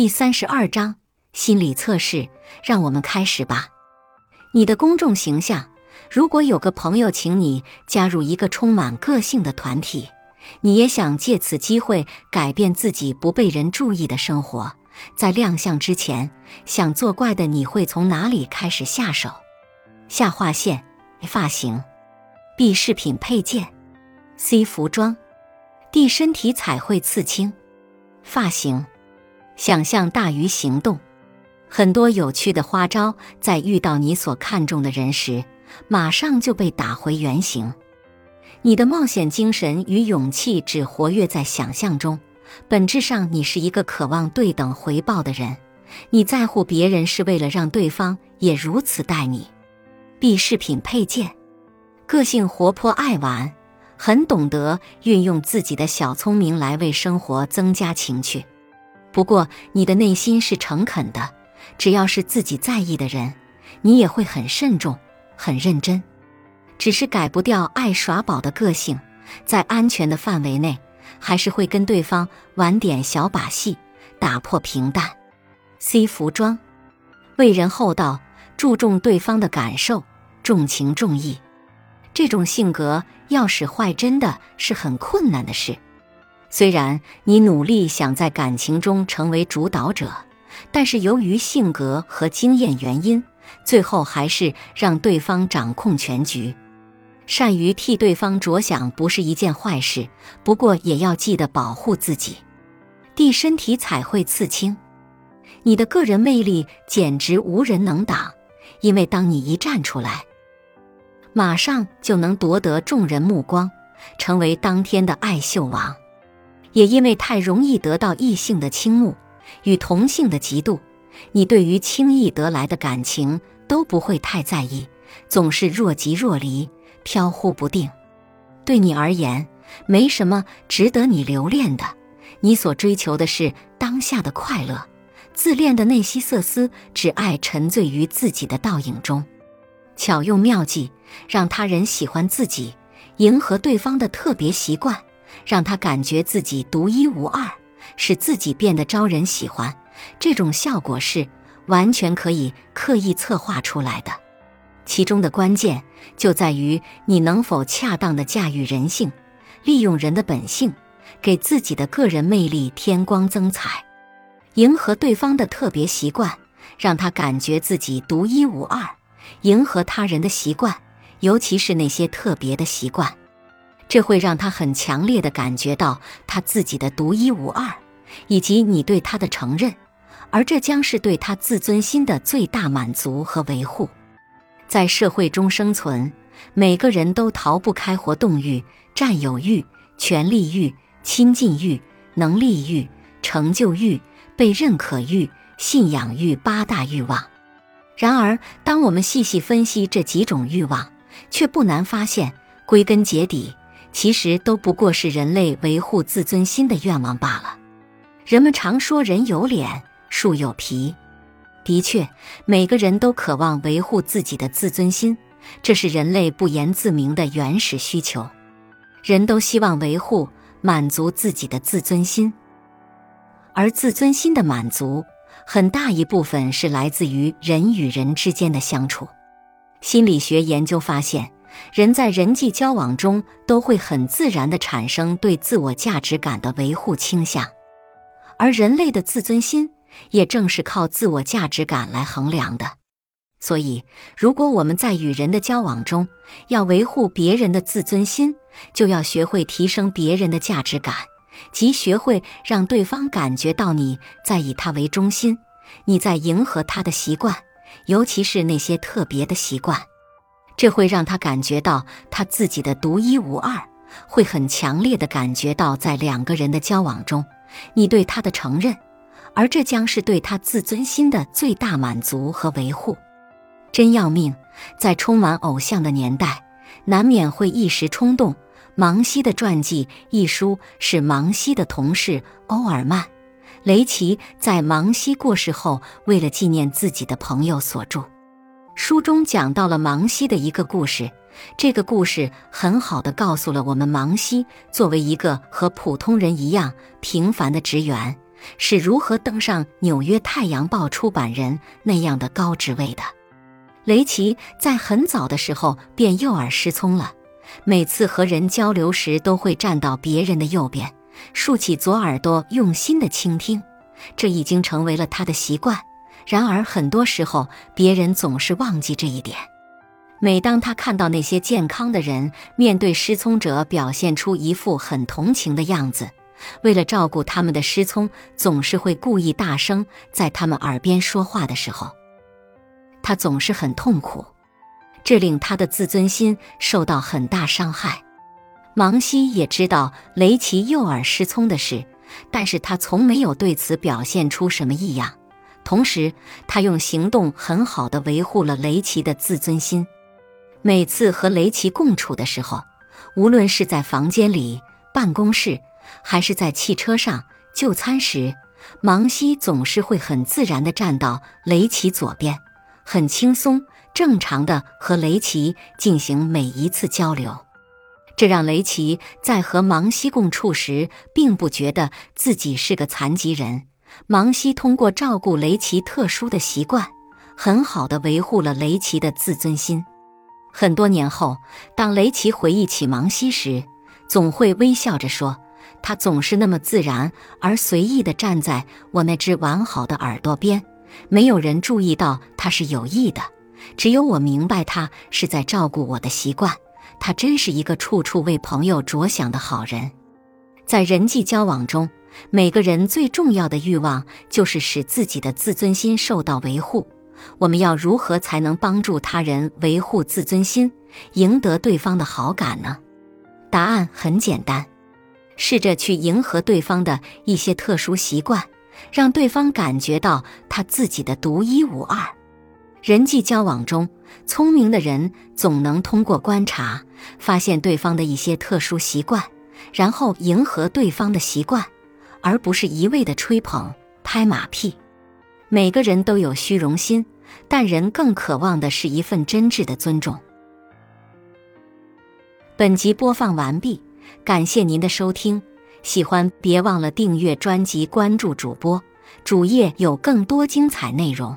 第三十二章心理测试，让我们开始吧。你的公众形象，如果有个朋友请你加入一个充满个性的团体，你也想借此机会改变自己不被人注意的生活，在亮相之前，想作怪的你会从哪里开始下手？下划线发型，B 饰品配件，C 服装，D 身体彩绘刺青，发型。想象大于行动，很多有趣的花招，在遇到你所看重的人时，马上就被打回原形。你的冒险精神与勇气只活跃在想象中，本质上你是一个渴望对等回报的人。你在乎别人是为了让对方也如此待你。B 饰品配件，个性活泼爱玩，很懂得运用自己的小聪明来为生活增加情趣。不过，你的内心是诚恳的。只要是自己在意的人，你也会很慎重、很认真。只是改不掉爱耍宝的个性，在安全的范围内，还是会跟对方玩点小把戏，打破平淡。C 服装，为人厚道，注重对方的感受，重情重义。这种性格要使坏，真的是很困难的事。虽然你努力想在感情中成为主导者，但是由于性格和经验原因，最后还是让对方掌控全局。善于替对方着想不是一件坏事，不过也要记得保护自己。地身体彩绘刺青，你的个人魅力简直无人能挡，因为当你一站出来，马上就能夺得众人目光，成为当天的爱秀王。也因为太容易得到异性的倾慕与同性的嫉妒，你对于轻易得来的感情都不会太在意，总是若即若离，飘忽不定。对你而言，没什么值得你留恋的。你所追求的是当下的快乐。自恋的内西瑟斯只爱沉醉于自己的倒影中，巧用妙计让他人喜欢自己，迎合对方的特别习惯。让他感觉自己独一无二，使自己变得招人喜欢。这种效果是完全可以刻意策划出来的。其中的关键就在于你能否恰当的驾驭人性，利用人的本性，给自己的个人魅力添光增彩，迎合对方的特别习惯，让他感觉自己独一无二。迎合他人的习惯，尤其是那些特别的习惯。这会让他很强烈的感觉到他自己的独一无二，以及你对他的承认，而这将是对他自尊心的最大满足和维护。在社会中生存，每个人都逃不开活动欲、占有欲、权力欲、亲近欲、能力欲、成就欲、被认可欲、信仰欲八大欲望。然而，当我们细细分析这几种欲望，却不难发现，归根结底。其实都不过是人类维护自尊心的愿望罢了。人们常说“人有脸，树有皮”，的确，每个人都渴望维护自己的自尊心，这是人类不言自明的原始需求。人都希望维护、满足自己的自尊心，而自尊心的满足，很大一部分是来自于人与人之间的相处。心理学研究发现。人在人际交往中都会很自然地产生对自我价值感的维护倾向，而人类的自尊心也正是靠自我价值感来衡量的。所以，如果我们在与人的交往中要维护别人的自尊心，就要学会提升别人的价值感，即学会让对方感觉到你在以他为中心，你在迎合他的习惯，尤其是那些特别的习惯。这会让他感觉到他自己的独一无二，会很强烈的感觉到在两个人的交往中，你对他的承认，而这将是对他自尊心的最大满足和维护。真要命，在充满偶像的年代，难免会一时冲动。芒西的传记一书是芒西的同事欧尔曼·雷奇在芒西过世后，为了纪念自己的朋友所著。书中讲到了芒西的一个故事，这个故事很好的告诉了我们，芒西作为一个和普通人一样平凡的职员，是如何登上《纽约太阳报》出版人那样的高职位的。雷奇在很早的时候便右耳失聪了，每次和人交流时都会站到别人的右边，竖起左耳朵，用心的倾听。这已经成为了他的习惯。然而，很多时候别人总是忘记这一点。每当他看到那些健康的人面对失聪者表现出一副很同情的样子，为了照顾他们的失聪，总是会故意大声在他们耳边说话的时候，他总是很痛苦，这令他的自尊心受到很大伤害。芒西也知道雷奇右耳失聪的事，但是他从没有对此表现出什么异样。同时，他用行动很好的维护了雷奇的自尊心。每次和雷奇共处的时候，无论是在房间里、办公室，还是在汽车上就餐时，芒西总是会很自然地站到雷奇左边，很轻松、正常地和雷奇进行每一次交流。这让雷奇在和芒西共处时，并不觉得自己是个残疾人。芒西通过照顾雷奇特殊的习惯，很好的维护了雷奇的自尊心。很多年后，当雷奇回忆起芒西时，总会微笑着说：“他总是那么自然而随意地站在我那只完好的耳朵边，没有人注意到他是有意的，只有我明白他是在照顾我的习惯。他真是一个处处为朋友着想的好人。”在人际交往中，每个人最重要的欲望就是使自己的自尊心受到维护。我们要如何才能帮助他人维护自尊心，赢得对方的好感呢？答案很简单，试着去迎合对方的一些特殊习惯，让对方感觉到他自己的独一无二。人际交往中，聪明的人总能通过观察发现对方的一些特殊习惯，然后迎合对方的习惯，而不是一味的吹捧、拍马屁。每个人都有虚荣心，但人更渴望的是一份真挚的尊重。本集播放完毕，感谢您的收听，喜欢别忘了订阅专辑、关注主播，主页有更多精彩内容。